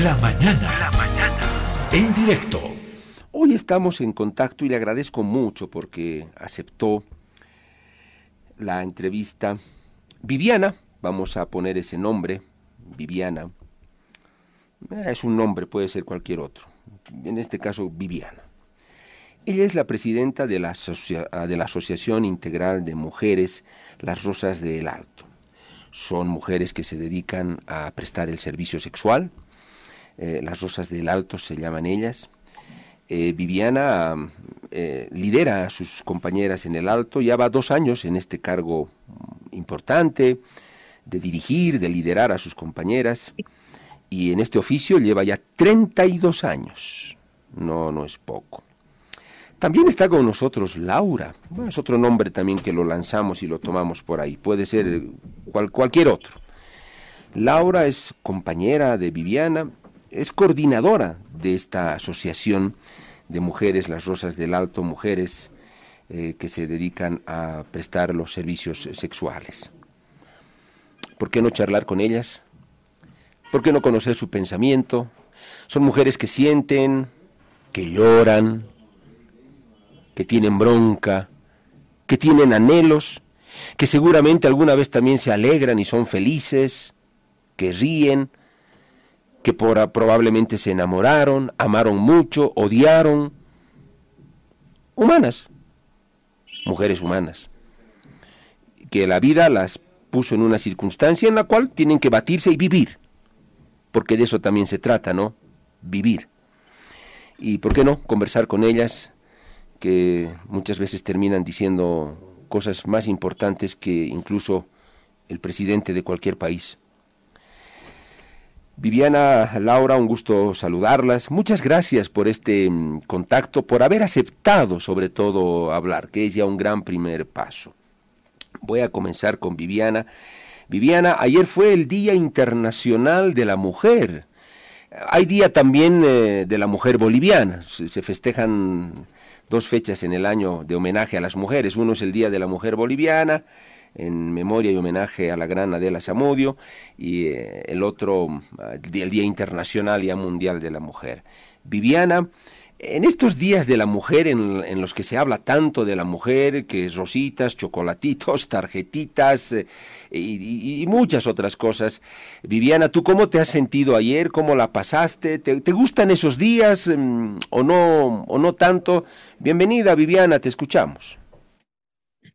La mañana. La mañana. En directo. Hoy estamos en contacto y le agradezco mucho porque aceptó la entrevista. Viviana, vamos a poner ese nombre, Viviana. Eh, es un nombre, puede ser cualquier otro. En este caso, Viviana. Ella es la presidenta de la, de la Asociación Integral de Mujeres Las Rosas del Alto. Son mujeres que se dedican a prestar el servicio sexual, eh, las Rosas del Alto se llaman ellas. Eh, Viviana eh, lidera a sus compañeras en el Alto, ya va dos años en este cargo importante de dirigir, de liderar a sus compañeras, y en este oficio lleva ya 32 años. No, no es poco. También está con nosotros Laura, es otro nombre también que lo lanzamos y lo tomamos por ahí, puede ser cualquier otro. Laura es compañera de Viviana, es coordinadora de esta asociación de mujeres, las Rosas del Alto, mujeres eh, que se dedican a prestar los servicios sexuales. ¿Por qué no charlar con ellas? ¿Por qué no conocer su pensamiento? Son mujeres que sienten, que lloran, que tienen bronca, que tienen anhelos, que seguramente alguna vez también se alegran y son felices, que ríen, que por, probablemente se enamoraron, amaron mucho, odiaron. Humanas, mujeres humanas, que la vida las puso en una circunstancia en la cual tienen que batirse y vivir, porque de eso también se trata, ¿no? Vivir. Y por qué no conversar con ellas, que muchas veces terminan diciendo cosas más importantes que incluso el presidente de cualquier país. Viviana, Laura, un gusto saludarlas. Muchas gracias por este mm, contacto, por haber aceptado sobre todo hablar, que es ya un gran primer paso. Voy a comenzar con Viviana. Viviana, ayer fue el Día Internacional de la Mujer. Hay día también eh, de la mujer boliviana. Se festejan dos fechas en el año de homenaje a las mujeres. Uno es el Día de la Mujer Boliviana en memoria y homenaje a la gran Adela Zamudio, y eh, el otro, el Día Internacional y Mundial de la Mujer. Viviana, en estos días de la mujer en, los que se habla tanto de la mujer, que es rositas, chocolatitos, tarjetitas eh, y, muchas otras cosas, Viviana, ¿tú cómo te has sentido ayer? ¿Cómo la pasaste? ¿Te, te gustan esos días mm, o, no, o no tanto? Bienvenida, Viviana, te escuchamos.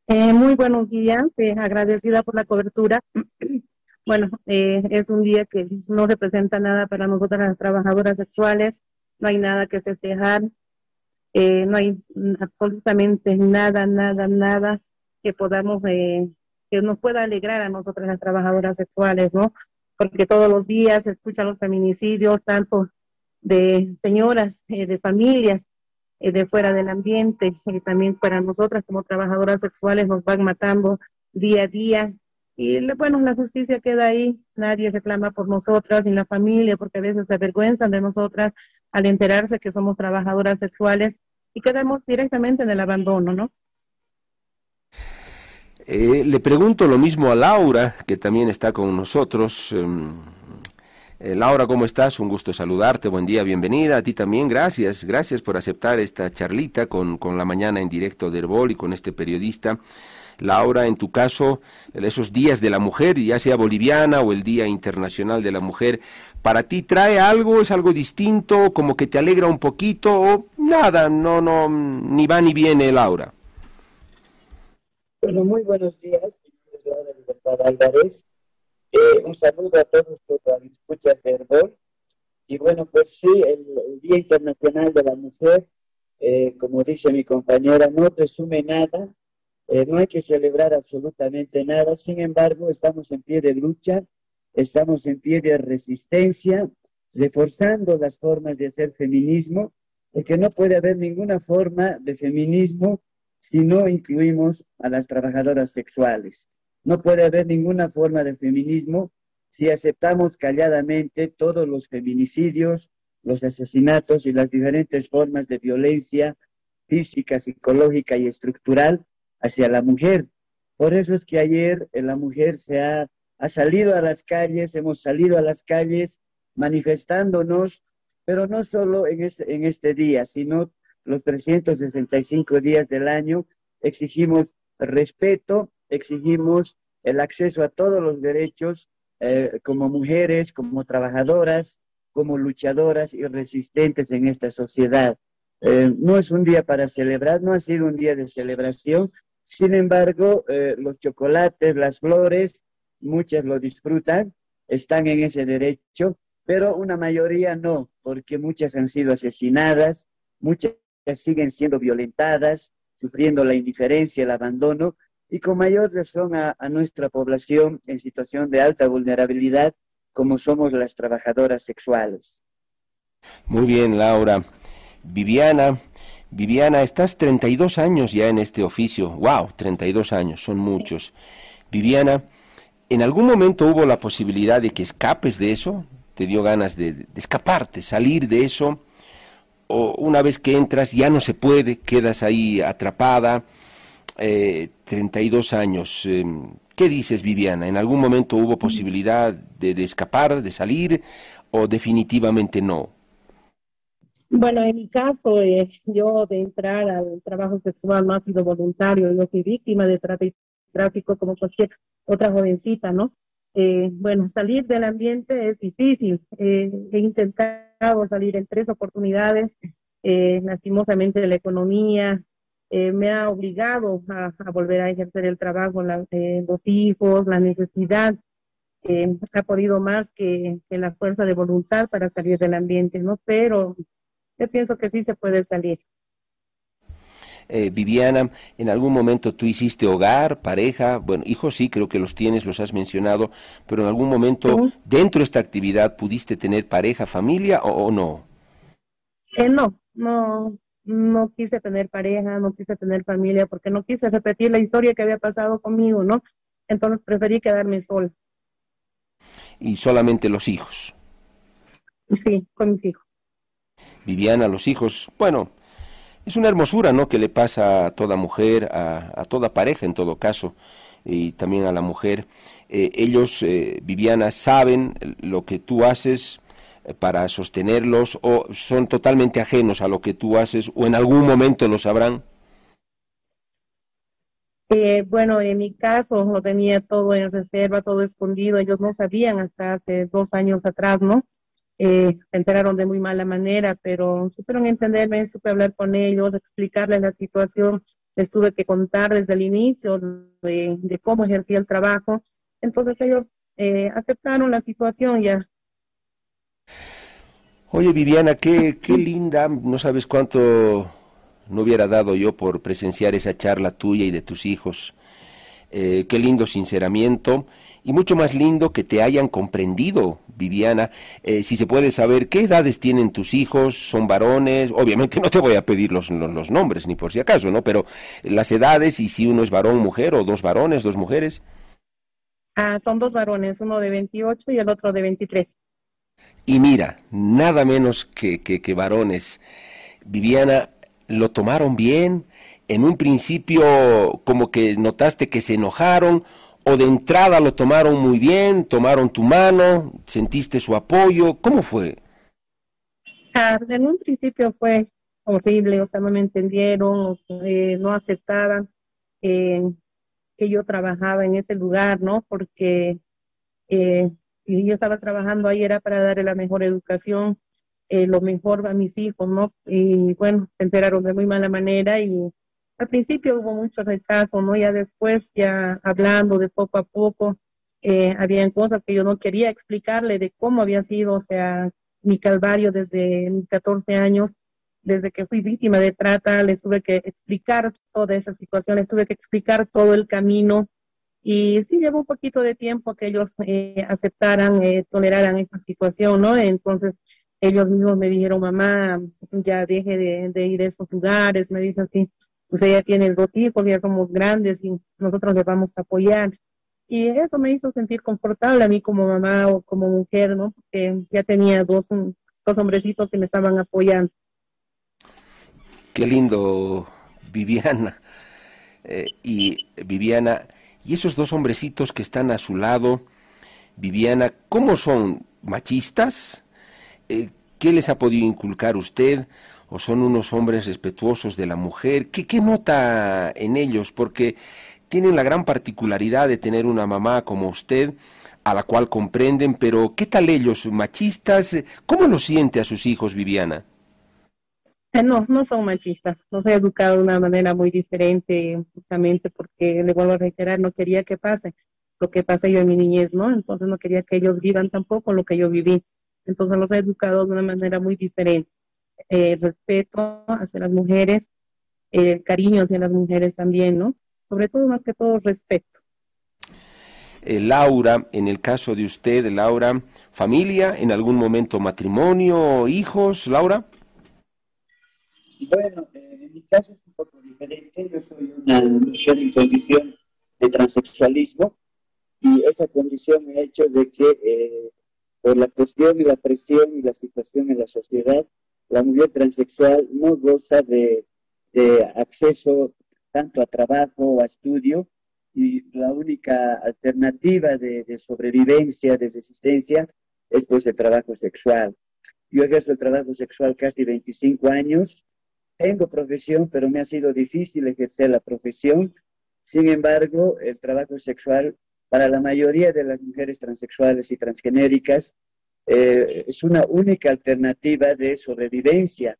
Eh, muy buenos días, eh, agradecida por la cobertura. bueno, eh, es un día que no representa nada para nosotras las trabajadoras sexuales, no hay nada que festejar, no hay absolutamente nada, nada, nada que podamos, que nos pueda alegrar a nosotras las trabajadoras sexuales, ¿no? Porque todos los días se escuchan los feminicidios, tanto de señoras, de familias, eh, de fuera del ambiente, y también para nosotras como trabajadoras sexuales nos van matando día a día. Y bueno, la justicia queda ahí, nadie reclama por nosotras, ni la familia, porque a veces se avergüenzan de nosotras al enterarse que somos trabajadoras sexuales y quedamos directamente en el abandono, ¿no? Eh, le pregunto lo mismo a Laura, que también está con nosotros. Em, eh, Laura, ¿cómo estás? Un gusto saludarte, buen día, bienvenida. A ti también, gracias, gracias por aceptar esta charlita con, con la mañana en directo de Herbol y con este periodista. Laura, en tu caso, esos días de la mujer, ya sea boliviana o el Día Internacional de la Mujer, ¿para ti trae algo, es algo distinto, como que te alegra un poquito o nada, no, no, ni va ni viene, Laura? Bueno, muy buenos días, Laura Libertad Álvarez. Eh, un saludo a todos los escuchas de Herbol. Y bueno, pues sí, el, Día Internacional de la Mujer, eh, como dice mi compañera, no resume nada, eh, no hay que celebrar absolutamente nada, sin embargo, estamos en pie de lucha, estamos en pie de resistencia, reforzando las formas de hacer feminismo, porque no puede haber ninguna forma de feminismo si no incluimos a las trabajadoras sexuales. No puede haber ninguna forma de feminismo si aceptamos calladamente todos los feminicidios, los asesinatos y las diferentes formas de violencia física, psicológica y estructural hacia la mujer. Por eso es que ayer la mujer se ha, ha salido a las calles, hemos salido a las calles manifestándonos, pero no solo en este, en este día, sino los 365 días del año, exigimos respeto, exigimos el acceso a todos los derechos eh, como mujeres, como trabajadoras, como luchadoras y resistentes en esta sociedad. Eh, no es un día para celebrar, no ha sido un día de celebración, sin embargo, eh, los chocolates, las flores, muchas lo disfrutan, están en ese derecho, pero una mayoría no, porque muchas han sido asesinadas, muchas siguen siendo violentadas, sufriendo la indiferencia, el abandono, y con mayor razón a, nuestra población en situación de alta vulnerabilidad, como somos las trabajadoras sexuales. Muy bien, Laura. Viviana, Viviana, estás 32 años ya en este oficio. ¡Wow! 32 años, son muchos. Viviana, ¿en algún momento hubo la posibilidad de que escapes de eso? ¿Te dio ganas de escaparte, salir de eso? ¿O una vez que entras ya no se puede, quedas ahí atrapada? Eh, 32 años. Em, ¿Qué dices, Viviana? ¿En algún momento hubo posibilidad de, escapar, de salir o definitivamente no? Bueno, en mi caso, eh, yo de entrar al trabajo sexual no ha sido voluntario, yo soy víctima de tráfico como cualquier otra jovencita, ¿no? Eh, bueno, salir del ambiente es difícil. Eh, he intentado salir en tres oportunidades. lastimosamente la economía eh, me ha obligado a, volver a ejercer el trabajo, la, eh, los hijos, la necesidad, eh, ha podido más que, la fuerza de voluntad para salir del ambiente, ¿no? Pero yo pienso que sí se puede salir. Viviana, en algún momento tú hiciste hogar, pareja, bueno, hijos sí, creo que los tienes, los has mencionado, pero en algún momento dentro de esta actividad pudiste tener pareja, familia o, o no? no, no, no quise tener pareja, no quise tener familia, porque no quise repetir la historia que había pasado conmigo, ¿no? Entonces preferí quedarme sola. ¿Y solamente los hijos? Sí, con mis hijos. Viviana, los hijos, bueno, es una hermosura, ¿no? Que le pasa a toda mujer, a, toda pareja en todo caso, y también a la mujer. Eh, ellos, eh, Viviana, saben lo que tú haces, para sostenerlos o son totalmente ajenos a lo que tú haces o en algún momento lo sabrán? Eh, bueno, en mi caso lo tenía todo en reserva, todo escondido. Ellos no sabían hasta hace dos años atrás, ¿no? Eh, se enteraron de muy mala manera, pero supieron entenderme, supe hablar con ellos, explicarles la situación. Les tuve que contar desde el inicio de, cómo ejercía el trabajo. Entonces ellos eh, aceptaron la situación ya Oye, Viviana, qué, qué linda, no sabes cuánto no hubiera dado yo por presenciar esa charla tuya y de tus hijos. Eh, qué lindo sinceramiento y mucho más lindo que te hayan comprendido, Viviana. Eh, si se puede saber qué edades tienen tus hijos, son varones, obviamente no te voy a pedir los, los, nombres ni por si acaso, ¿no? Pero las edades y si uno es varón, mujer o dos varones, dos mujeres. Ah, son dos varones, uno de 28 y el otro de 23. Y mira, nada menos que, que, varones. Viviana, lo tomaron bien. En un principio como que notaste que se enojaron o de entrada lo tomaron muy bien, tomaron tu mano, sentiste su apoyo. ¿Cómo fue? En un principio fue horrible, o sea, no me entendieron, eh, no aceptaban eh, que yo trabajaba en ese lugar, ¿no? Porque eh, y yo estaba trabajando ahí era para darle la mejor educación, eh, lo mejor a mis hijos, ¿no? Y bueno, se enteraron de muy mala manera y al principio hubo mucho rechazo, ¿no? Ya después, ya hablando de poco a poco, eh, habían cosas que yo no quería explicarle de cómo había sido, o sea, mi calvario desde mis 14 años, desde que fui víctima de trata, les tuve que explicar toda esa situación, les tuve que explicar todo el camino y sí llevó un poquito de tiempo que ellos eh, aceptaran, eh, toleraran esta situación, ¿no? Entonces ellos mismos me dijeron, mamá, ya deje de, ir a esos lugares, me dice así, pues ella tiene dos hijos, ya somos grandes y nosotros les vamos a apoyar. Y eso me hizo sentir confortable a mí como mamá o como mujer, ¿no? Porque ya tenía dos, dos hombrecitos que me estaban apoyando. Qué lindo, Viviana. Eh, y Viviana, y esos dos hombrecitos que están a su lado, Viviana, ¿cómo son? ¿Machistas? eh, ¿qué les ha podido inculcar usted? ¿O son unos hombres respetuosos de la mujer? ¿Qué, qué nota en ellos? Porque tienen la gran particularidad de tener una mamá como usted, a la cual comprenden, pero ¿qué tal ellos, machistas? ¿Cómo lo siente a sus hijos, Viviana? No, no son machistas. Los he educado de una manera muy diferente, justamente porque, le vuelvo a reiterar, no quería que pase lo que pasé yo en mi niñez, ¿no? Entonces no quería que ellos vivan tampoco lo que yo viví. Entonces los he educado de una manera muy diferente. Eh, respeto hacia las mujeres, eh, cariño hacia las mujeres también, ¿no? Sobre todo, más que todo, respeto. Eh, Laura, en el caso de usted, Laura, familia, en algún momento matrimonio, hijos, Laura. Bueno, eh, en mi caso es un poco diferente. Yo soy una mujer en condición de transexualismo y esa condición me ha hecho de que eh, por la cuestión y la presión y la situación en la sociedad, la mujer transexual no goza de, acceso tanto a trabajo o a estudio y la única alternativa de, de, sobrevivencia, de resistencia, es pues el trabajo sexual. Yo ejerzo el trabajo sexual casi 25 años tengo profesión, pero me ha sido difícil ejercer la profesión. Sin embargo, el trabajo sexual para la mayoría de las mujeres transexuales y transgenéricas eh, es una única alternativa de sobrevivencia.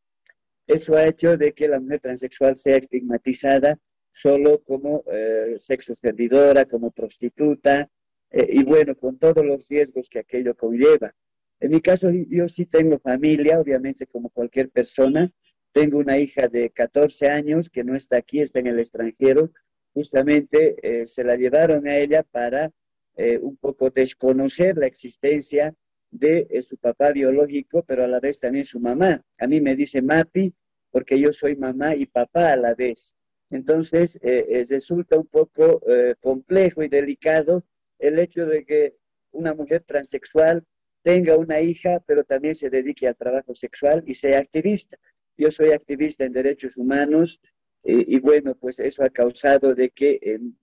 Eso ha hecho de que la mujer transexual sea estigmatizada solo como eh, sexo servidora, como prostituta, eh, y bueno, con todos los riesgos que aquello conlleva. En mi caso, yo sí tengo familia, obviamente como cualquier persona, tengo una hija de 14 años que no está aquí, está en el extranjero. Justamente eh, se la llevaron a ella para eh, un poco desconocer la existencia de eh, su papá biológico, pero a la vez también su mamá. A mí me dice Mapi porque yo soy mamá y papá a la vez. Entonces, resulta un poco complejo y delicado el hecho de que una mujer transexual tenga una hija, pero también se dedique al trabajo sexual y sea activista. Yo soy activista en derechos humanos eh, y bueno, pues eso ha causado de que em,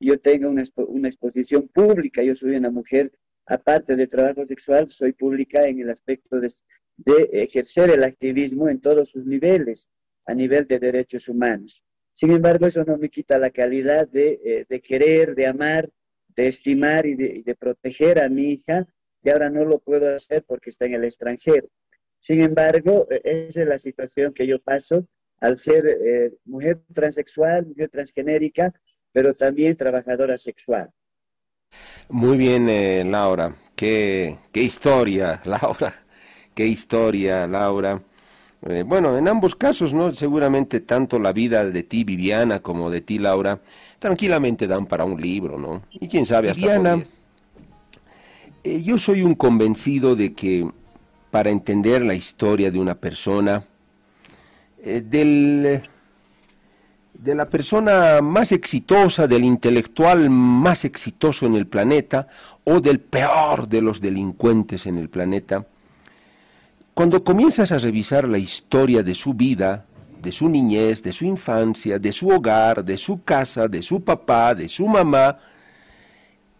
yo tenga una, una, exposición pública. Yo soy una mujer, aparte de trabajo sexual, soy pública en el aspecto de, ejercer el activismo en todos sus niveles, a nivel de derechos humanos. Sin embargo, eso no me quita la calidad de, eh, querer, de amar, de estimar y de, y de proteger a mi hija, y ahora no lo puedo hacer porque está en el extranjero. Sin embargo, e, esa es la situación que yo paso al ser eh, mujer transexual, mujer transgenérica, pero también trabajadora sexual. Muy bien, eh, Laura. Qué, qué historia, Laura. Qué historia, Laura. Eh, bueno, en ambos casos, ¿no? Seguramente tanto la vida de ti, Viviana, como de ti, Laura, tranquilamente dan para un libro, ¿no? Y quién sabe hasta Viviana, yo soy un convencido de que para entender la historia de una persona, eh, del, de la persona más exitosa, del intelectual más exitoso en el planeta, o del peor de los delincuentes en el planeta, cuando comienzas a revisar la historia de su vida, de su niñez, de su infancia, de su hogar, de su casa, de su papá, de su mamá,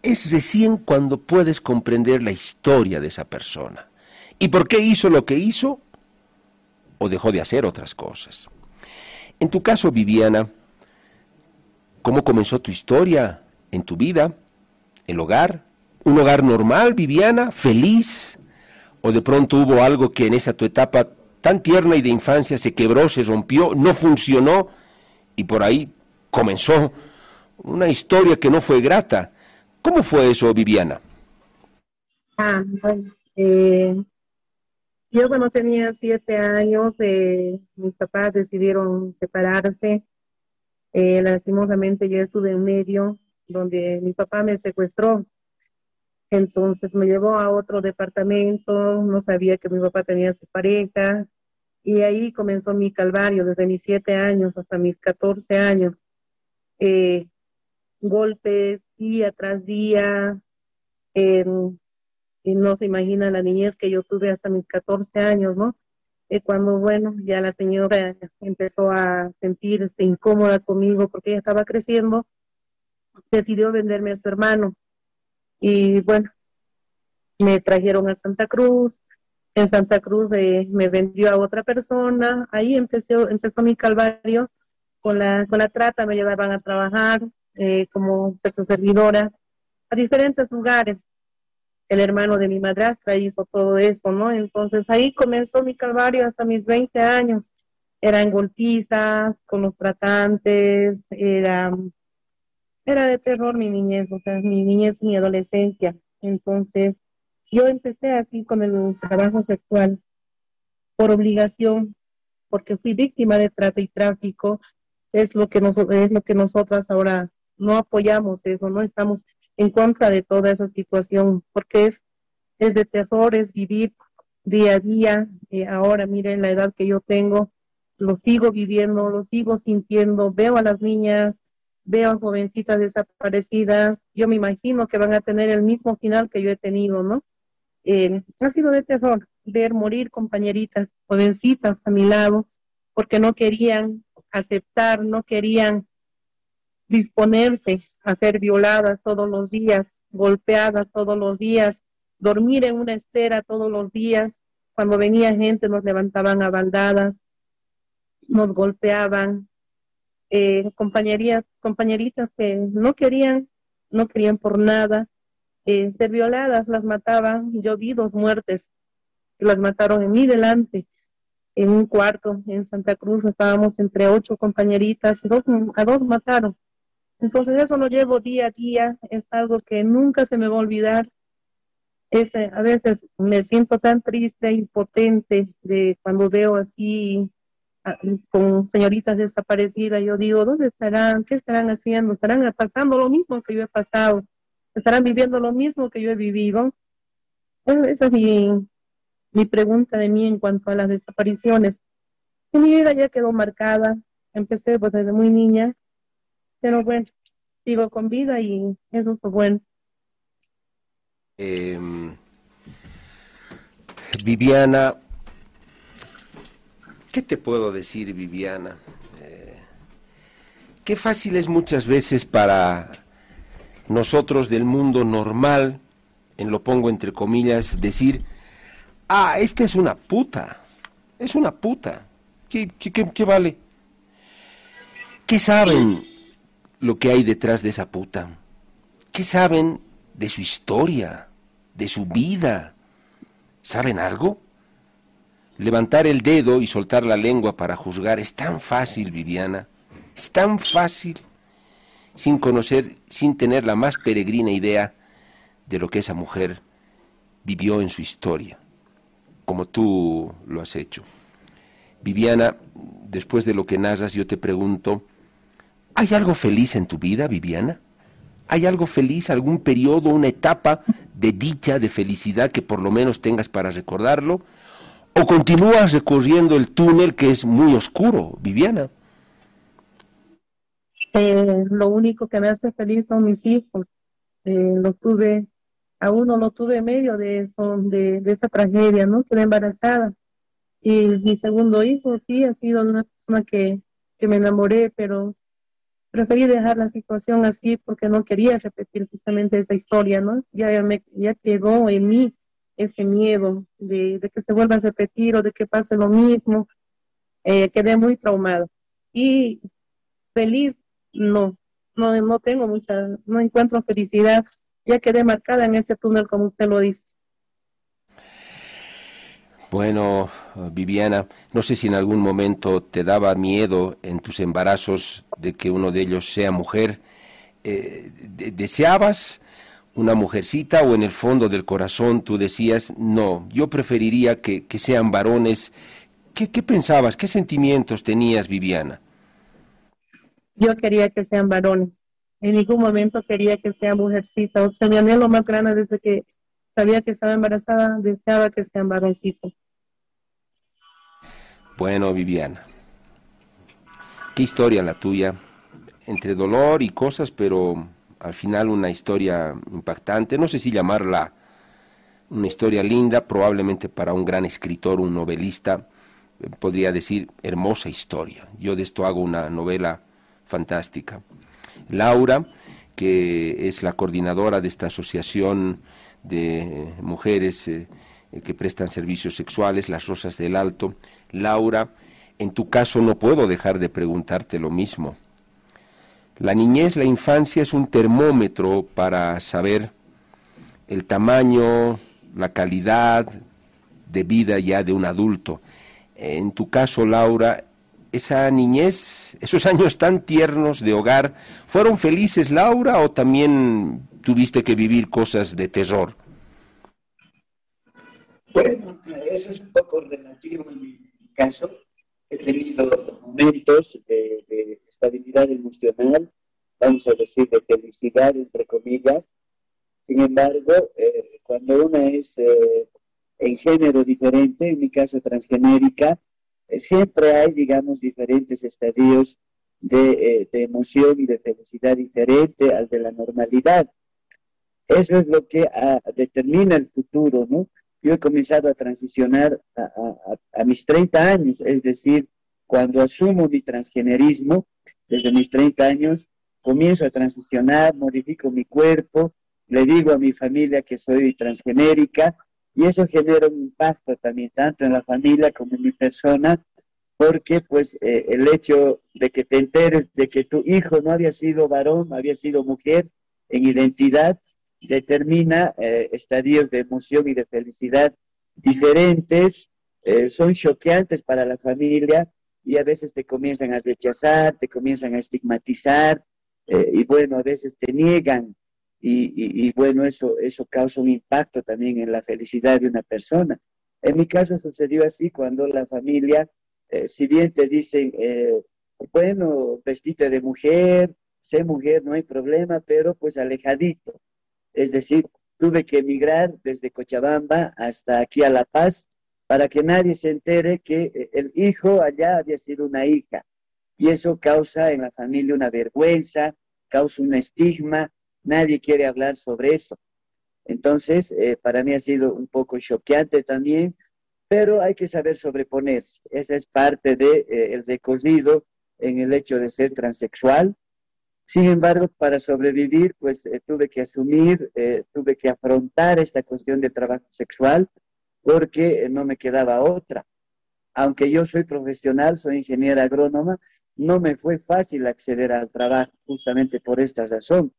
es recién cuando puedes comprender la historia de esa persona. ¿Y por qué hizo lo que hizo? ¿O dejó de hacer otras cosas? En tu caso, Viviana, ¿cómo comenzó tu historia en tu vida? ¿El hogar? ¿Un hogar normal, Viviana? ¿Feliz? ¿O de pronto hubo algo que en esa tu etapa tan tierna y de infancia se quebró, se rompió, no funcionó y por ahí comenzó una historia que no fue grata? ¿Cómo fue eso, Viviana? Ah, bueno, eh, yo cuando tenía siete años, eh, mis papás decidieron separarse. Eh, lastimosamente yo estuve en medio donde mi papá me secuestró. Entonces me llevó a otro departamento, no sabía que mi papá tenía su pareja y ahí comenzó mi calvario desde mis siete años hasta mis catorce años. Eh, golpes día tras día, y no se imagina la niñez que yo tuve hasta mis 14 años, ¿no? Y cuando, bueno, ya la señora empezó a sentirse incómoda conmigo porque ella estaba creciendo, decidió venderme a su hermano. Y bueno, me trajeron a Santa Cruz, en Santa Cruz eh, me vendió a otra persona, ahí empezó, empezó mi calvario con la, con la trata, me llevaban a trabajar eh, como servidora a diferentes lugares. El hermano de mi madrastra hizo todo eso, ¿no? Entonces ahí comenzó mi calvario hasta mis 20 años. Eran golpizas con los tratantes, era, era de terror mi niñez, o sea, mi niñez, mi adolescencia. Entonces, yo empecé así con el trabajo sexual por obligación, porque fui víctima de trata y tráfico. Es lo que nos, es lo que nosotras ahora no apoyamos eso, no estamos en contra de toda esa situación, porque es, es de terror, es vivir día a día. Eh, ahora miren la edad que yo tengo, lo sigo viviendo, lo sigo sintiendo, veo a las niñas, veo a jovencitas desaparecidas, yo me imagino que van a tener el mismo final que yo he tenido, ¿no? Eh, ha sido de terror ver morir compañeritas, jovencitas a mi lado, porque no querían aceptar, no querían disponerse a ser violadas todos los días, golpeadas todos los días, dormir en una estera todos los días. Cuando venía gente nos levantaban a baldadas, nos golpeaban, eh, compañeritas que no querían, no querían por nada, eh, ser violadas, las mataban. Yo vi dos muertes, las mataron en mi delante, en un cuarto en Santa Cruz. Estábamos entre ocho compañeritas, dos, a dos mataron. Entonces eso lo llevo día a día, es algo que nunca se me va a olvidar. Ese, a veces me siento tan triste, impotente de cuando veo así con señoritas desaparecidas, yo digo, ¿dónde estarán? ¿Qué estarán haciendo? ¿Estarán pasando lo mismo que yo he pasado? estarán viviendo lo mismo que yo he vivido. esa es mi, mi pregunta de mí en cuanto a las desapariciones. Mi vida ya quedó marcada, empecé pues, desde muy niña, pero bueno, sigo con vida y eso fue bueno. Em, Viviana, ¿qué te puedo decir, Viviana? Eh, qué fácil es muchas veces para nosotros del mundo normal, en lo pongo entre comillas, decir, ah, esta es una puta, es una puta, ¿qué, qué, vale? ¿Qué saben lo que hay detrás de esa puta? ¿Qué saben de su historia, de su vida? ¿Saben algo? Levantar el dedo y soltar la lengua para juzgar es tan fácil, Viviana, es tan fácil sin conocer, sin tener la más peregrina idea de lo que esa mujer vivió en su historia, como tú lo has hecho. Viviana, después de lo que narras, yo te pregunto, ¿hay algo feliz en tu vida, Viviana? ¿Hay algo feliz, algún periodo, una etapa de dicha, de felicidad que por lo menos tengas para recordarlo? ¿O continúas recorriendo el túnel que es muy oscuro, Viviana? Eh, lo único que me hace feliz son mis hijos. Eh, lo tuve, a uno lo tuve en medio de, eso, de, esa tragedia, ¿no? Quedé embarazada. Y mi segundo hijo sí ha sido una persona que, que me enamoré, pero preferí dejar la situación así porque no quería repetir justamente esa historia, ¿no? Ya, me, ya quedó en mí ese miedo de, de, que se vuelva a repetir o de que pase lo mismo. Eh, quedé muy traumada. Y feliz no, no, no tengo mucha, no encuentro felicidad, ya quedé marcada en ese túnel como usted lo dice. Bueno, Viviana, no sé si en algún momento te daba miedo en tus embarazos de que uno de ellos sea mujer. Eh, ¿Deseabas una mujercita o en el fondo del corazón tú decías, no, yo preferiría que, sean varones? ¿Qué, ¿Qué pensabas? ¿Qué sentimientos tenías, Viviana? yo quería que sean varones. En ningún momento quería que sean mujercitas. O sea, mi anhelo más grande desde que sabía que estaba embarazada, deseaba que sean varoncitos. Bueno, Viviana, qué historia la tuya, entre dolor y cosas, pero al final una historia impactante. No sé si llamarla una historia linda, probablemente para un gran escritor, un novelista, eh, podría decir hermosa historia. Yo de esto hago una novela fantástica. Laura, que es la coordinadora de esta asociación de mujeres eh, que prestan servicios sexuales, las Rosas del Alto. Laura, en tu caso no puedo dejar de preguntarte lo mismo. La niñez, la infancia es un termómetro para saber el tamaño, la calidad de vida ya de un adulto. En tu caso, Laura, esa niñez, esos años tan tiernos de hogar, ¿fueron felices, Laura, o también tuviste que vivir cosas de terror? Bueno, eso es un poco relativo en mi caso. He tenido momentos de, estabilidad emocional, vamos a decir, de felicidad, entre comillas. Sin embargo, eh, cuando uno es eh, en género diferente, en mi caso transgenérica, eh, siempre hay, digamos, diferentes estadios de, de, emoción y de felicidad diferente al de la normalidad. Eso es lo que ah, determina el futuro, ¿no? Yo he comenzado a transicionar a, mis 30 años, es decir, cuando asumo mi transgenerismo, desde mis 30 años, comienzo a transicionar, modifico mi cuerpo, le digo a mi familia que soy transgenérica y eso genera un impacto también tanto en la familia como en mi persona, porque pues eh, el hecho de que te enteres de que tu hijo no había sido varón, había sido mujer en identidad, determina eh, estadios de emoción y de felicidad diferentes, eh, son choqueantes para la familia y a veces te comienzan a rechazar, te comienzan a estigmatizar eh, y bueno, a veces te niegan y, bueno, eso, eso causa un impacto también en la felicidad de una persona. En mi caso sucedió así cuando la familia, si bien te dicen, bueno, vestite de mujer, sé mujer, no hay problema, pero pues alejadito es decir, tuve que emigrar desde Cochabamba hasta aquí a La Paz para que nadie se entere que eh, el hijo allá había sido una hija. Y eso causa en la familia una vergüenza, causa un estigma, nadie quiere hablar sobre eso. Entonces, eh, para mí ha sido un poco choqueante también, pero hay que saber sobreponerse. Esa es parte del de, eh, recorrido en el hecho de ser transexual, sin embargo, para sobrevivir, pues eh, tuve que asumir, eh, tuve que afrontar esta cuestión de trabajo sexual porque eh, no me quedaba otra. Aunque yo soy profesional, soy ingeniera agrónoma, no me fue fácil acceder al trabajo justamente por esta razón,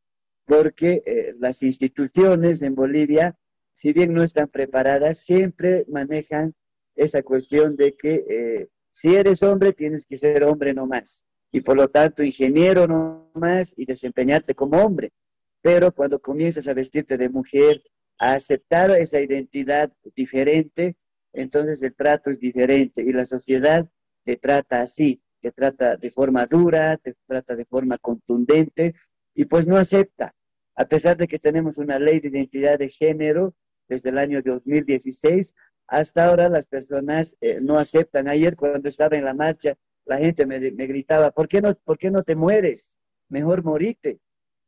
porque las instituciones en Bolivia, si bien no están preparadas, siempre manejan esa cuestión de que si eres hombre, tienes que ser hombre no más y por lo tanto ingeniero no más y desempeñarte como hombre. Pero cuando comienzas a vestirte de mujer, a aceptar esa identidad diferente, entonces el trato es diferente y la sociedad te trata así, te trata de forma dura, te trata de forma contundente y pues no acepta. A pesar de que tenemos una ley de identidad de género desde el año 2016, hasta ahora las personas eh, no aceptan. Ayer cuando estaba en la marcha la gente me, gritaba, ¿por qué, no, ¿por qué no te mueres? Mejor morite,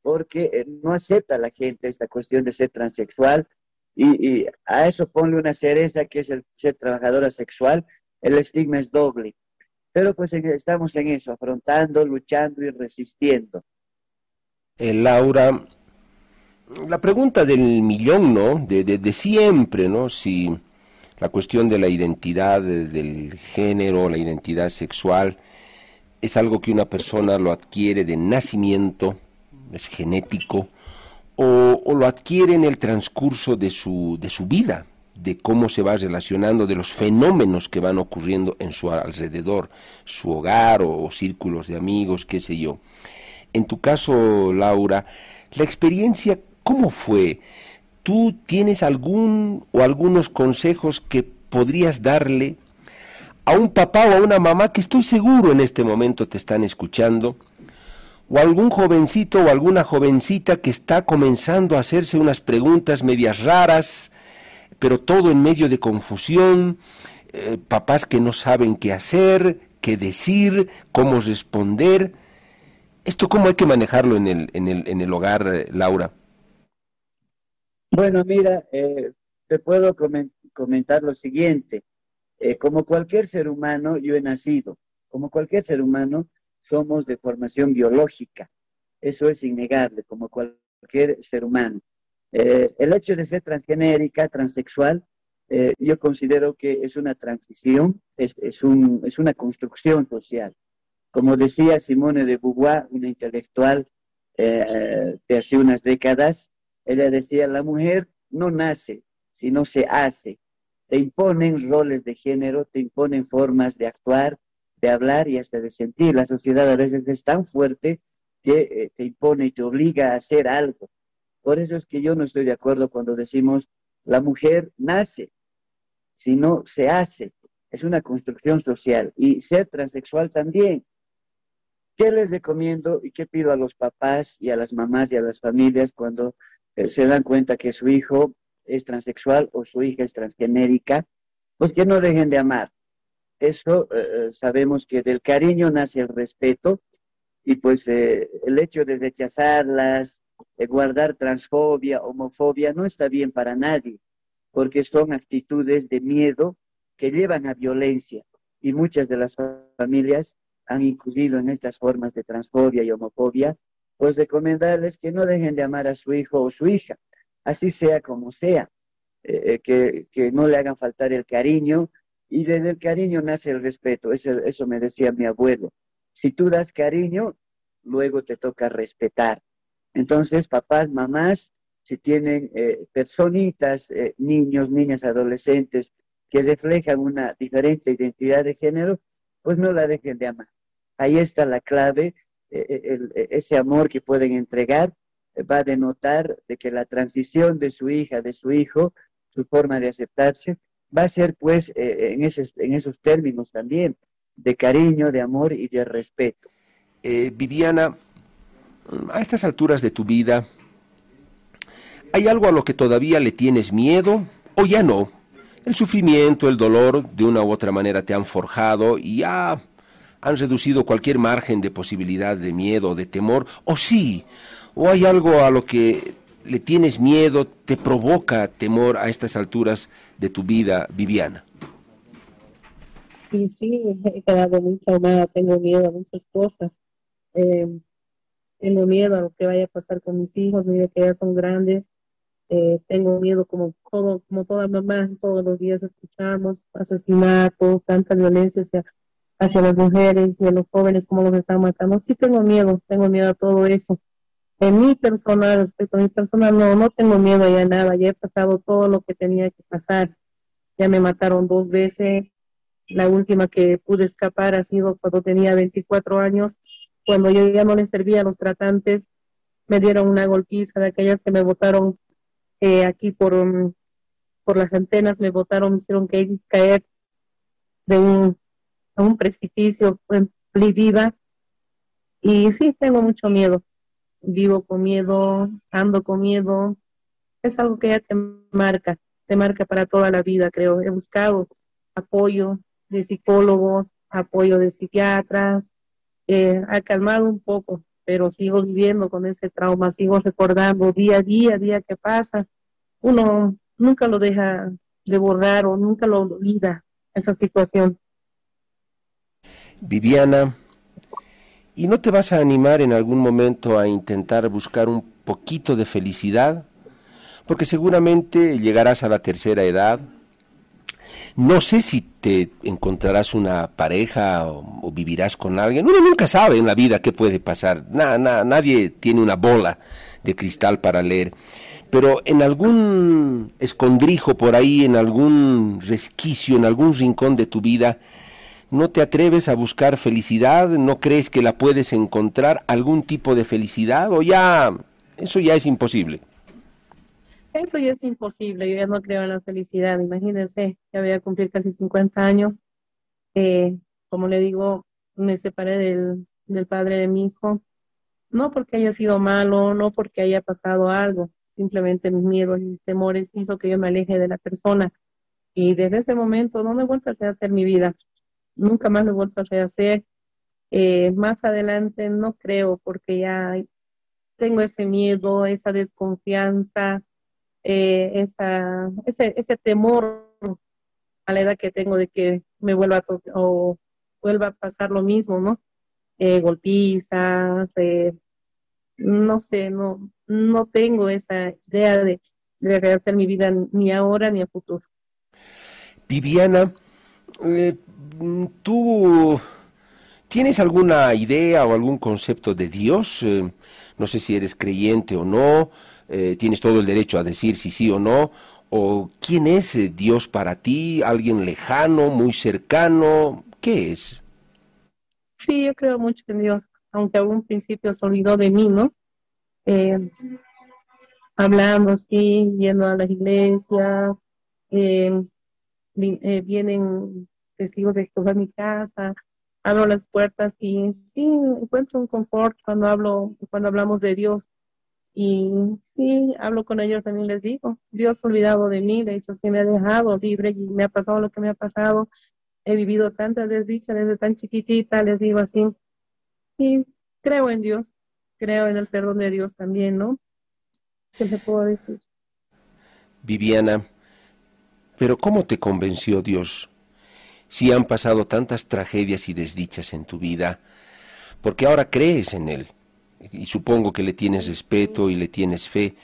porque eh, no acepta la gente esta cuestión de ser transexual y, a eso ponle una cereza que es el ser trabajadora sexual, el estigma es doble. Pero pues estamos en eso, afrontando, luchando y resistiendo. Eh, Laura, la pregunta del millón, ¿no? De, de, de siempre, ¿no? Si la cuestión de la identidad del género, la identidad sexual, es algo que una persona lo adquiere de nacimiento, es genético, o, lo adquiere en el transcurso de su, de su vida, de cómo se va relacionando, de los fenómenos que van ocurriendo en su alrededor, su hogar o círculos de amigos, qué sé yo. En tu caso, Laura, la experiencia, ¿cómo fue? ¿Tú tienes algún o algunos consejos que podrías darle a un papá o a una mamá que estoy seguro en este momento te están escuchando? o algún jovencito o alguna jovencita que está comenzando a hacerse unas preguntas medias raras, pero todo en medio de confusión, eh, papás que no saben qué hacer, qué decir, cómo responder. ¿Esto cómo hay que manejarlo en el, en el, en el hogar, eh, Laura? Bueno, mira, eh, te puedo comentar lo siguiente. Eh, como cualquier ser humano, yo he nacido. Como cualquier ser humano, somos de formación biológica. Eso es innegable, como cualquier ser humano. Eh, el hecho de ser transgenérica, transexual, eh, yo considero que es una transición, es, es, un, es una construcción social. Como decía Simone de Beauvoir, una intelectual de hace unas décadas, ella decía, la mujer no nace, sino se hace. Te imponen roles de género, te imponen formas de actuar, de hablar y hasta de sentir. La sociedad a veces es tan fuerte que eh, te impone y te obliga a hacer algo. Por eso es que yo no estoy de acuerdo cuando decimos la mujer nace, sino se hace. Es una construcción social. Y ser transexual también. ¿Qué les recomiendo y qué pido a los papás y a las mamás y a las familias cuando se dan cuenta que su hijo es transexual o su hija es transgenérica? Pues que no dejen de amar. Eso eh, sabemos que del cariño nace el respeto y pues el hecho de rechazarlas, guardar transfobia, homofobia, no está bien para nadie, porque son actitudes de miedo que llevan a violencia y muchas de las familias han incurrido en estas formas de transfobia y homofobia, pues recomendarles que no dejen de amar a su hijo o su hija, así sea como sea, eh, eh, que, no le hagan faltar el cariño y desde el cariño nace el respeto, eso, eso me decía mi abuelo. Si tú das cariño, luego te toca respetar. Entonces, papás, mamás, si tienen eh, personitas, eh, niños, niñas, adolescentes que reflejan una diferente identidad de género, pues no la dejen de amar. Ahí está la clave, eh, ese amor que pueden entregar va a denotar de que la transición de su hija, de su hijo, su forma de aceptarse, va a ser pues en, esos, en esos términos también, de cariño, de amor y de respeto. Viviana, a estas alturas de tu vida, ¿hay algo a lo que todavía le tienes miedo o ya no? El sufrimiento, el dolor, de una u otra manera te han forjado y ya han reducido cualquier margen de posibilidad de miedo o de temor, o sí, o hay algo a lo que le tienes miedo, te provoca temor a estas alturas de tu vida, Viviana. Sí, sí, he quedado muy traumada, tengo miedo a muchas cosas. Eh, tengo miedo a lo que vaya a pasar con mis hijos, mira que ya son grandes, eh, tengo miedo como todo, como toda mamá, todos los días escuchamos asesinatos, tanta violencia hacia, hacia las mujeres y a los jóvenes, como los están matando. Sí tengo miedo, tengo miedo a todo eso. En mi persona, respecto a mi persona, no, no tengo miedo ya nada, ya he pasado todo lo que tenía que pasar. Ya me mataron dos veces, la última que pude escapar ha sido cuando tenía 24 años cuando yo ya no les servía a los tratantes, me dieron una golpiza de aquellas que me botaron eh, aquí por, um, por las antenas, me botaron, me hicieron caer de un, un precipicio en viva. Y sí, tengo mucho miedo. Vivo con miedo, ando con miedo. Es algo que ya te marca, te marca para toda la vida, creo. He buscado apoyo de psicólogos, apoyo de psiquiatras, eh, ha calmado un poco, pero sigo viviendo con ese trauma, sigo recordando día a día, día que pasa. Uno nunca lo deja de borrar o nunca lo olvida esa situación. Viviana, ¿y no te vas a animar en algún momento a intentar buscar un poquito de felicidad? Porque seguramente llegarás a la tercera edad, no sé si te encontrarás una pareja o, vivirás con alguien. Uno nunca sabe en la vida qué puede pasar. nadie tiene una bola de cristal para leer. Pero en algún escondrijo por ahí, en algún resquicio, en algún rincón de tu vida, ¿no te atreves a buscar felicidad? ¿No crees que la puedes encontrar? ¿Algún tipo de felicidad? ¿O ya eso ya es imposible? Eso ya es imposible, yo ya no creo en la felicidad. Imagínense, ya voy a cumplir casi 50 años. Eh, como le digo, me separé del, del padre de mi hijo, no porque haya sido malo, no porque haya pasado algo, simplemente mis miedos y temores hizo que yo me aleje de la persona. Y desde ese momento no me he vuelto a rehacer mi vida, nunca más me he vuelto a rehacer. Eh, más adelante no creo porque ya tengo ese miedo, esa desconfianza, eh, esa, ese, ese temor a la edad que tengo de que me vuelva a o vuelva a pasar lo mismo, ¿no? Eh, golpizas, eh, no sé, no, no tengo esa idea de, de rehacer mi vida ni ahora ni a futuro. Viviana, eh, ¿tú tienes alguna idea o algún concepto de Dios? Eh, no sé si eres creyente o no, eh, tienes todo el derecho a decir si sí o no, o quién es Dios para ti, alguien lejano, muy cercano, ¿qué es? Sí, yo creo mucho en Dios, aunque a un principio se olvidó de mí, ¿no? hablando, sí, yendo a la iglesia, eh, eh, vienen testigos de Jehová a mi casa, abro las puertas y sí, encuentro un confort cuando hablo, cuando hablamos de Dios. Y sí, hablo con ellos, también les digo, Dios ha olvidado de mí, de hecho sí me ha dejado libre y me ha pasado lo que me ha pasado. He vivido tantas desdichas desde tan chiquitita, les digo así. Y creo en Dios, creo en el perdón de Dios también, ¿no? ¿Qué se puedo decir? Viviana, pero ¿cómo te convenció Dios? Si han pasado tantas tragedias y desdichas en tu vida, porque ahora crees en Él, y supongo que le tienes respeto y le tienes fe,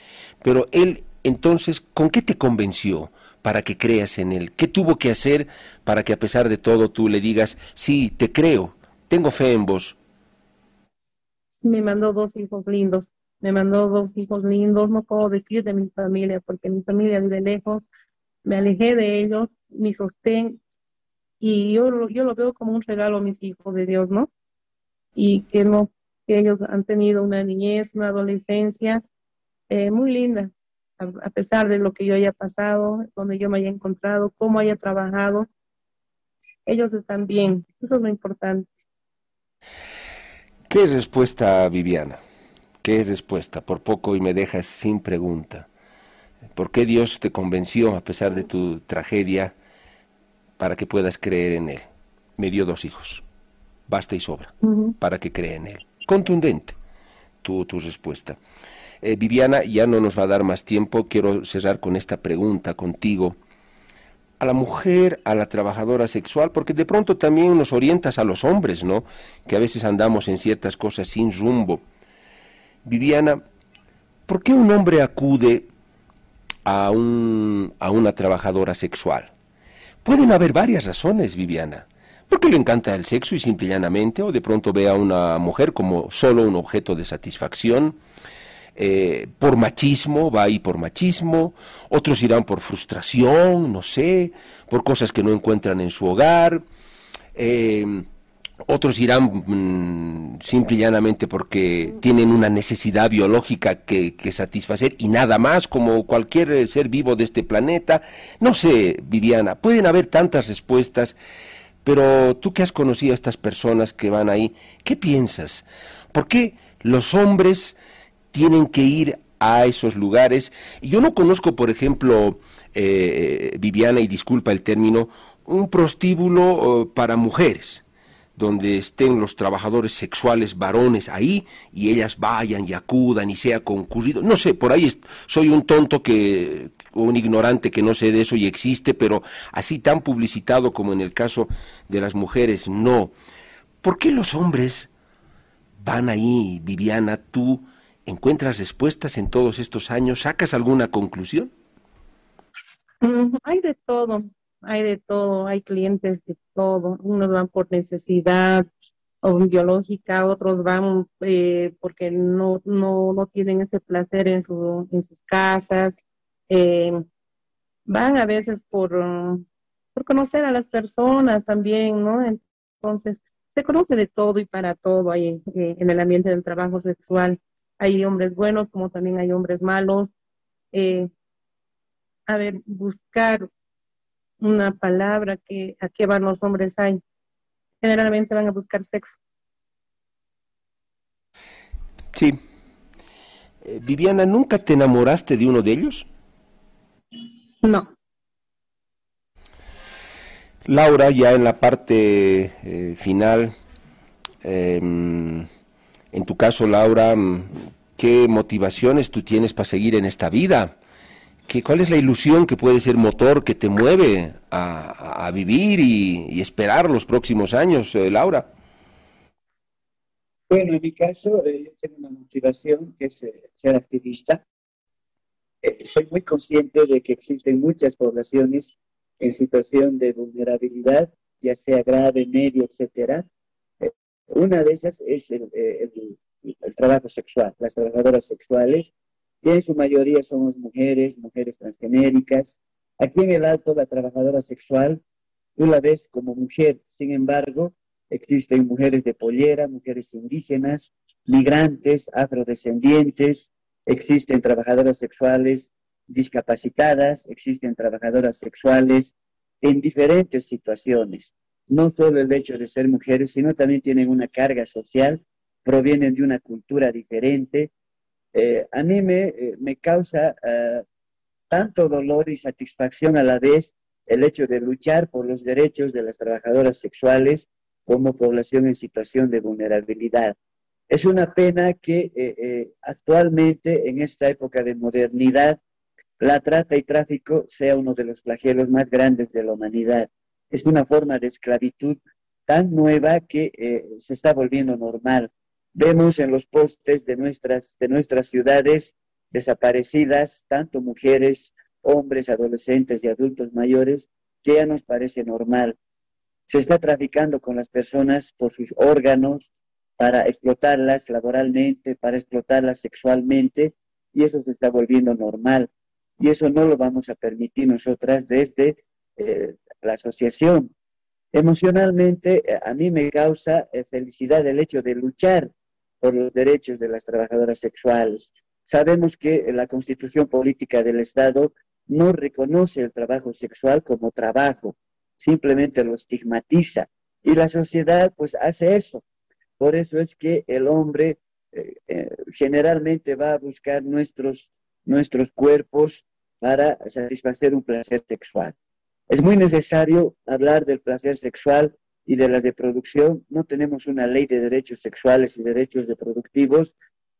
pero Él entonces, ¿con qué te convenció para que creas en Él? ¿Qué tuvo que hacer para que a pesar de todo tú le digas, sí, te creo, tengo fe en vos? Me mandó dos hijos lindos, me mandó dos hijos lindos, no puedo decir de mi familia, porque mi familia vive lejos, me alejé de ellos, mi sostén, y yo, yo lo veo como un regalo a mis hijos de Dios, ¿no? Y que no, que ellos han tenido una niñez, una adolescencia eh, muy linda, a, pesar de lo que yo haya pasado, donde yo me haya encontrado, cómo haya trabajado, ellos están bien, eso es lo importante. ¿Qué respuesta, Viviana? ¿Qué respuesta? Por poco y me dejas sin pregunta. ¿Por qué Dios te convenció, a pesar de tu tragedia, para que puedas creer en Él? Me dio dos hijos. Basta y sobra para que crea en Él. Contundente tu, tu respuesta. Eh, Viviana, ya no nos va a dar más tiempo. Quiero cerrar con esta pregunta contigo. A la mujer, a la trabajadora sexual, porque de pronto también nos orientas a los hombres, ¿no? Que a veces andamos en ciertas cosas sin rumbo. Viviana, ¿por qué un hombre acude a, un, a una trabajadora sexual. Pueden haber varias razones, Viviana. Porque le encanta el sexo y simple y llanamente, o de pronto ve a una mujer como solo un objeto de satisfacción. Eh, por machismo, va ahí por machismo, otros irán por frustración, no sé, por cosas que no encuentran en su hogar. Eh, otros irán mm, simple y llanamente porque tienen una necesidad biológica que, satisfacer y nada más, como cualquier eh, ser vivo de este planeta. No sé, Viviana, pueden haber tantas respuestas, pero tú que has conocido a estas personas que van ahí, ¿qué piensas? ¿Por qué los hombres tienen que ir a esos lugares? Yo no conozco, por ejemplo, eh, Viviana, y disculpa el término, un prostíbulo para mujeres donde estén los trabajadores sexuales varones ahí y ellas vayan y acudan y sea concurrido. No sé, por ahí soy un tonto que, un ignorante que no sé de eso y existe, pero así tan publicitado como en el caso de las mujeres, no. ¿Por qué los hombres van ahí, Viviana? ¿Tú encuentras respuestas en todos estos años? ¿Sacas alguna conclusión? Mm, hay de todo hay de todo, hay clientes de todo, unos van por necesidad o biológica, otros van eh, porque no, no, no tienen ese placer en, su, en sus casas, eh, van a veces por, por conocer a las personas también, ¿no? Entonces, se conoce de todo y para todo ahí eh, en el ambiente del trabajo sexual. Hay hombres buenos como también hay hombres malos. a ver, buscar una palabra que a qué van los hombres hay. Generalmente van a buscar sexo. Sí. Eh, Viviana, ¿nunca te enamoraste de uno de ellos? No. Laura, ya en la parte eh, final, em, en tu caso, Laura, ¿qué motivaciones tú tienes para seguir en esta vida? ¿Cuál es la ilusión que puede ser motor que te mueve a, vivir y, esperar los próximos años, eh, Laura? Bueno, en mi caso, eh, yo tengo una motivación que es eh, ser activista. soy muy consciente de que existen muchas poblaciones en situación de vulnerabilidad, ya sea grave, medio, etcétera. Eh, una de esas es el, el, trabajo sexual, las trabajadoras sexuales, que en su mayoría somos mujeres, mujeres transgenéricas. Aquí en el Alto, la trabajadora sexual, tú la ves como mujer, sin embargo, existen mujeres de pollera, mujeres indígenas, migrantes, afrodescendientes, existen trabajadoras sexuales discapacitadas, existen trabajadoras sexuales en diferentes situaciones. No solo el hecho de ser mujeres, sino también tienen una carga social, provienen de una cultura diferente. Eh, a mí me, eh, me causa eh, tanto dolor y satisfacción a la vez el hecho de luchar por los derechos de las trabajadoras sexuales como población en situación de vulnerabilidad. Es una pena que actualmente, en esta época de modernidad, la trata y tráfico sea uno de los flagelos más grandes de la humanidad. Es una forma de esclavitud tan nueva que eh, se está volviendo normal. Vemos en los postes de nuestras, de nuestras ciudades desaparecidas, tanto mujeres, hombres, adolescentes y adultos mayores, que ya nos parece normal. Se está traficando con las personas por sus órganos para explotarlas laboralmente, para explotarlas sexualmente, y eso se está volviendo normal y eso no lo vamos a permitir nosotras desde eh, la asociación. Emocionalmente, eh, a mí me causa eh, felicidad el hecho de luchar por los derechos de las trabajadoras sexuales. Sabemos que la constitución política del Estado no reconoce el trabajo sexual como trabajo, simplemente lo estigmatiza. Y la sociedad pues hace eso. Por eso es que el hombre generalmente va a buscar nuestros nuestros cuerpos para satisfacer un placer sexual. Es muy necesario hablar del placer sexual y de la reproducción. No tenemos una ley de derechos sexuales y derechos reproductivos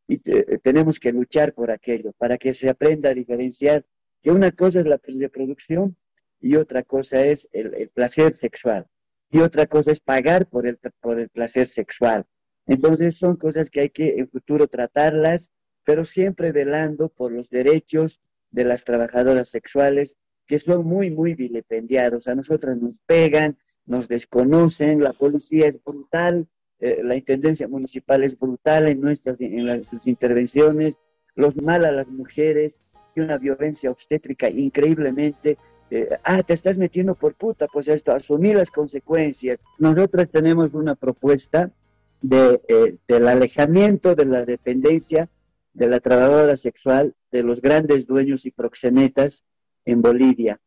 y tenemos que luchar por aquello, para que se aprenda a diferenciar que una cosa es la reproducción y otra cosa es el, placer sexual y otra cosa es pagar por el, por el placer sexual. Entonces son cosas que hay que en futuro tratarlas pero siempre velando por los derechos de las trabajadoras sexuales que son muy, muy vilipendiados. A nosotras nos pegan, nos desconocen, la policía es brutal, eh, la intendencia municipal es brutal en, nuestras, en sus intervenciones, los mal a las mujeres, y una violencia obstétrica increíblemente. Eh, ah, te estás metiendo por puta, pues esto, asumir las consecuencias. Nosotras tenemos una propuesta de, eh, del alejamiento de la dependencia de la trabajadora sexual de los grandes dueños y proxenetas en Bolivia,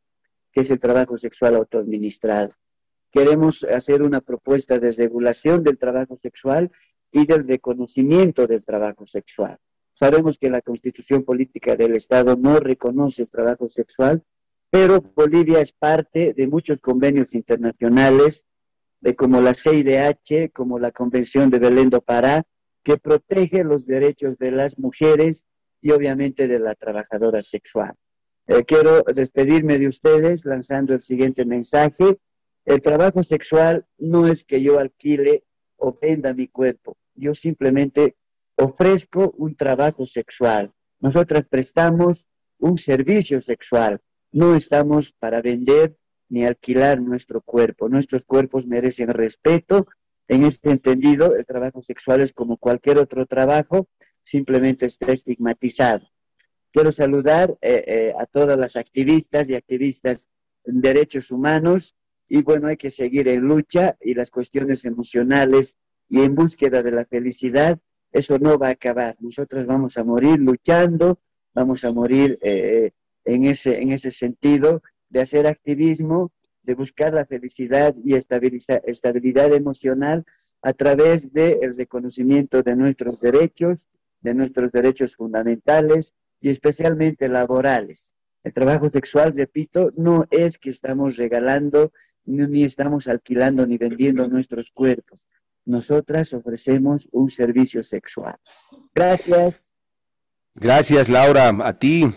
que es el trabajo sexual autoadministrado. Queremos hacer una propuesta de regulación del trabajo sexual y del reconocimiento del trabajo sexual. Sabemos que la constitución política del Estado no reconoce el trabajo sexual, pero Bolivia es parte de muchos convenios internacionales, como la CIDH, como la Convención de Belén do Pará, que protege los derechos de las mujeres y obviamente de la trabajadora sexual. Eh, quiero despedirme de ustedes lanzando el siguiente mensaje. El trabajo sexual no es que yo alquile o venda mi cuerpo. Yo simplemente ofrezco un trabajo sexual. Nosotras prestamos un servicio sexual. No estamos para vender ni alquilar nuestro cuerpo. Nuestros cuerpos merecen respeto en este entendido, el trabajo sexual es como cualquier otro trabajo, simplemente está estigmatizado. Quiero saludar eh, eh, a todas las activistas y activistas en derechos humanos y bueno, hay que seguir en lucha y las cuestiones emocionales y en búsqueda de la felicidad, eso no va a acabar. Nosotros vamos a morir luchando, vamos a morir eh, en, ese, en ese sentido de hacer activismo de buscar la felicidad y estabilidad emocional a través del reconocimiento de nuestros derechos, de nuestros derechos fundamentales y especialmente laborales. El trabajo sexual, repito, no es que estamos regalando, ni estamos alquilando ni vendiendo nuestros cuerpos. Nosotras ofrecemos un servicio sexual. Gracias. Gracias, Laura, a ti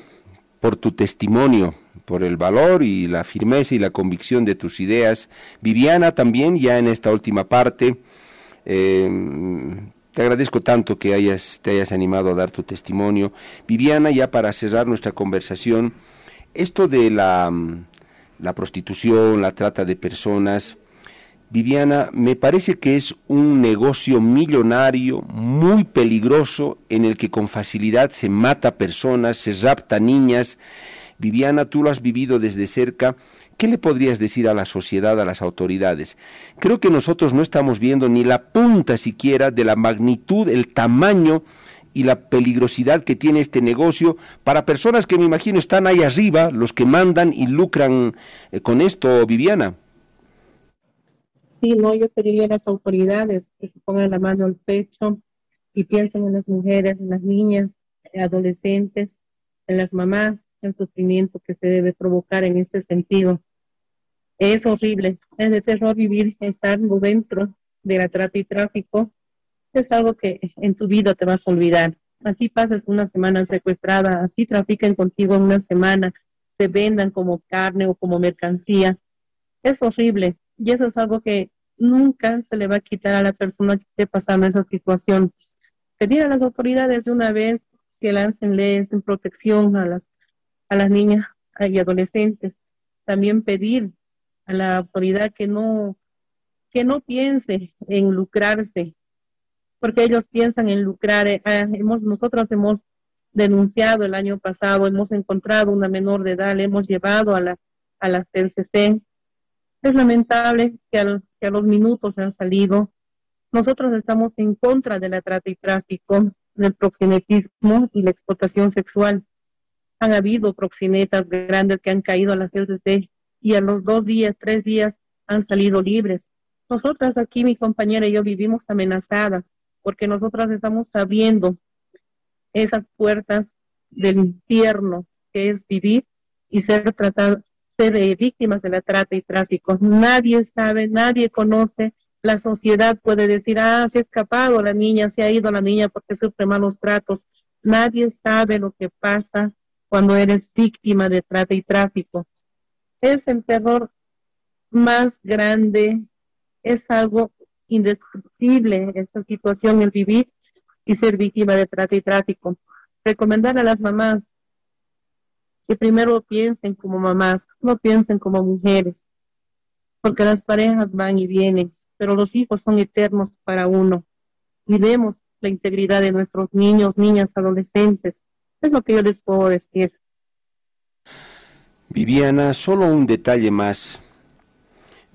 por tu testimonio por el valor y la firmeza y la convicción de tus ideas. Viviana también, ya en esta última parte, eh, te agradezco tanto que hayas, te hayas animado a dar tu testimonio. Viviana, ya para cerrar nuestra conversación, esto de la la prostitución, la trata de personas. Viviana, me parece que es un negocio millonario, muy peligroso, en el que con facilidad se mata personas, se rapta niñas. Viviana, tú lo has vivido desde cerca. ¿Qué le podrías decir a la sociedad, a las autoridades? Creo que nosotros no estamos viendo ni la punta siquiera de la magnitud, el tamaño y la peligrosidad que tiene este negocio para personas que me imagino están ahí arriba, los que mandan y lucran eh, con esto, Viviana. Sí, no, yo pediría a las autoridades que se pongan la mano al pecho y piensen en las mujeres, en las niñas, adolescentes, en las mamás, el sufrimiento que se debe provocar en este sentido. Es horrible, es de terror vivir estando dentro de la trata y tráfico. Es algo que en tu vida te vas a olvidar. Así pasas una semana secuestrada, así trafican contigo una semana, te vendan como carne o como mercancía. Es horrible y eso es algo que nunca se le va a quitar a la persona que esté pasando esa situación. Pedir a las autoridades de una vez que lancen leyes en protección a las a las niñas y adolescentes. También pedir a la autoridad que no, que no piense en lucrarse, porque ellos piensan en lucrar. Eh, ah, hemos, nosotros hemos denunciado el año pasado, hemos encontrado una menor de edad, le hemos llevado a la, a la CLCC. Es lamentable que, que a los minutos han salido. Nosotros estamos en contra de la trata y tráfico, del proxenetismo y la explotación sexual han habido proxinetas grandes que han caído a la CLCC y a los dos días, tres días han salido libres. Nosotras aquí, mi compañera y yo, vivimos amenazadas porque nosotras estamos sabiendo esas puertas del infierno que es vivir y ser ser eh, víctimas de la trata y tráfico. Nadie sabe, nadie conoce. La sociedad puede decir, ah, se ha escapado la niña, se ha ido la niña porque sufre malos tratos. Nadie sabe lo que pasa cuando eres víctima de trata y tráfico. Es el terror más grande, es algo indescriptible esta situación, el vivir y ser víctima de trata y tráfico. Recomendar a las mamás que primero piensen como mamás, no piensen como mujeres, porque las parejas van y vienen, pero los hijos son eternos para uno. Cuidemos la integridad de nuestros niños, niñas, adolescentes, es lo que yo les puedo decir. Viviana, solo un detalle más.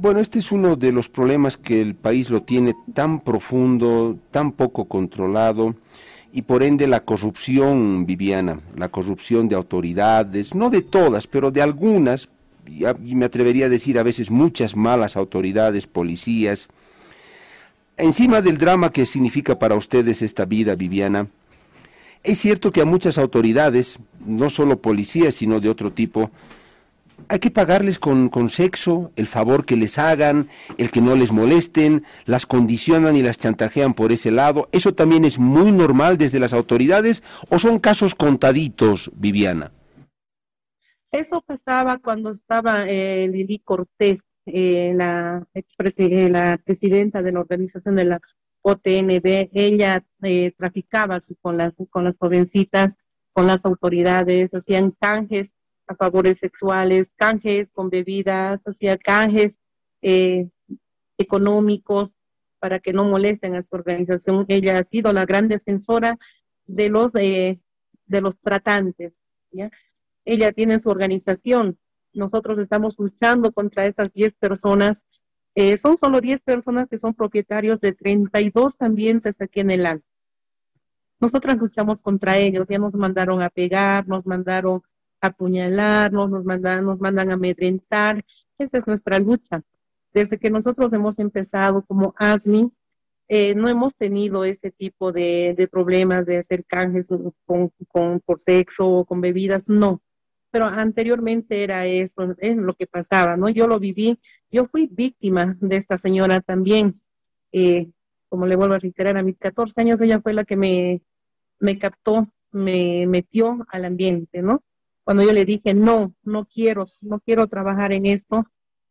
Bueno, este es uno de los problemas que el país lo tiene tan profundo, tan poco controlado, y por ende la corrupción, Viviana, la corrupción de autoridades, no de todas, pero de algunas, y me atrevería a decir a veces muchas malas autoridades, policías. Encima del drama que significa para ustedes esta vida, Viviana, es cierto que a muchas autoridades, no solo policías, sino de otro tipo, hay que pagarles con, con, sexo, el favor que les hagan, el que no les molesten, las condicionan y las chantajean por ese lado. ¿Eso también es muy normal desde las autoridades o son casos contaditos, Viviana? Eso pasaba cuando estaba eh, Lili Cortés, eh, la, la presidenta de la organización de la OTNB, ella eh, traficaba con las, con las jovencitas, con las autoridades, hacían canjes a favores sexuales, canjes con bebidas, hacía canjes eh, económicos para que no molesten a su organización. Ella ha sido la gran defensora de los, eh, de los tratantes. Ella tiene su organización. Nosotros estamos luchando contra esas 10 personas eh, son solo 10 personas que son propietarios de 32 ambientes aquí en el alto. Nosotras luchamos contra ellos, ya nos mandaron a pegar, nos mandaron apuñalarnos, nos mandan, nos mandan a amedrentar. Esa es nuestra lucha. Desde que nosotros hemos empezado como ASMI, eh, no hemos tenido ese tipo de, de problemas de hacer canjes con, con, por sexo o con bebidas, no. Pero anteriormente era eso, es lo que pasaba, ¿no? Yo lo viví yo fui víctima de esta señora también. Eh, como le vuelvo a reiterar, a mis 14 años ella fue la que me, me captó, me metió al ambiente, ¿no? Cuando yo le dije, no, no quiero, no quiero trabajar en esto,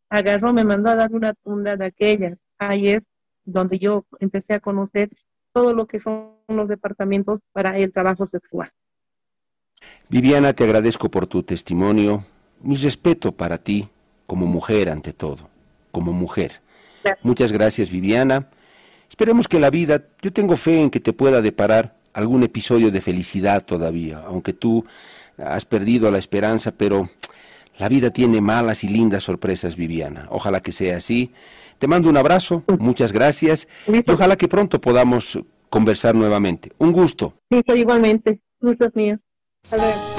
agarró, me mandó a dar una tunda de aquellas. Es donde yo empecé a conocer todo lo que son los departamentos para el trabajo sexual. Viviana, te agradezco por tu testimonio, mi respeto para ti, como mujer ante todo, como mujer. Muchas gracias, Viviana. Esperemos que la vida, yo tengo fe en que te pueda deparar algún episodio de felicidad todavía, aunque tú has perdido la esperanza, pero la vida tiene malas y lindas sorpresas, Viviana. Ojalá que sea así. Te mando un abrazo, muchas gracias y ojalá que pronto podamos conversar nuevamente. Un gusto. Sí, igualmente. Muchas mías. A ver.